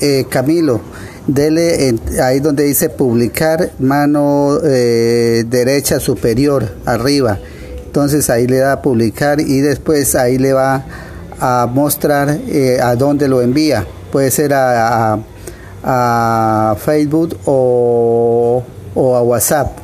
Eh, Camilo, dele ahí donde dice publicar, mano eh, derecha superior, arriba. Entonces ahí le da a publicar y después ahí le va a mostrar eh, a dónde lo envía. Puede ser a, a, Facebook o, o a WhatsApp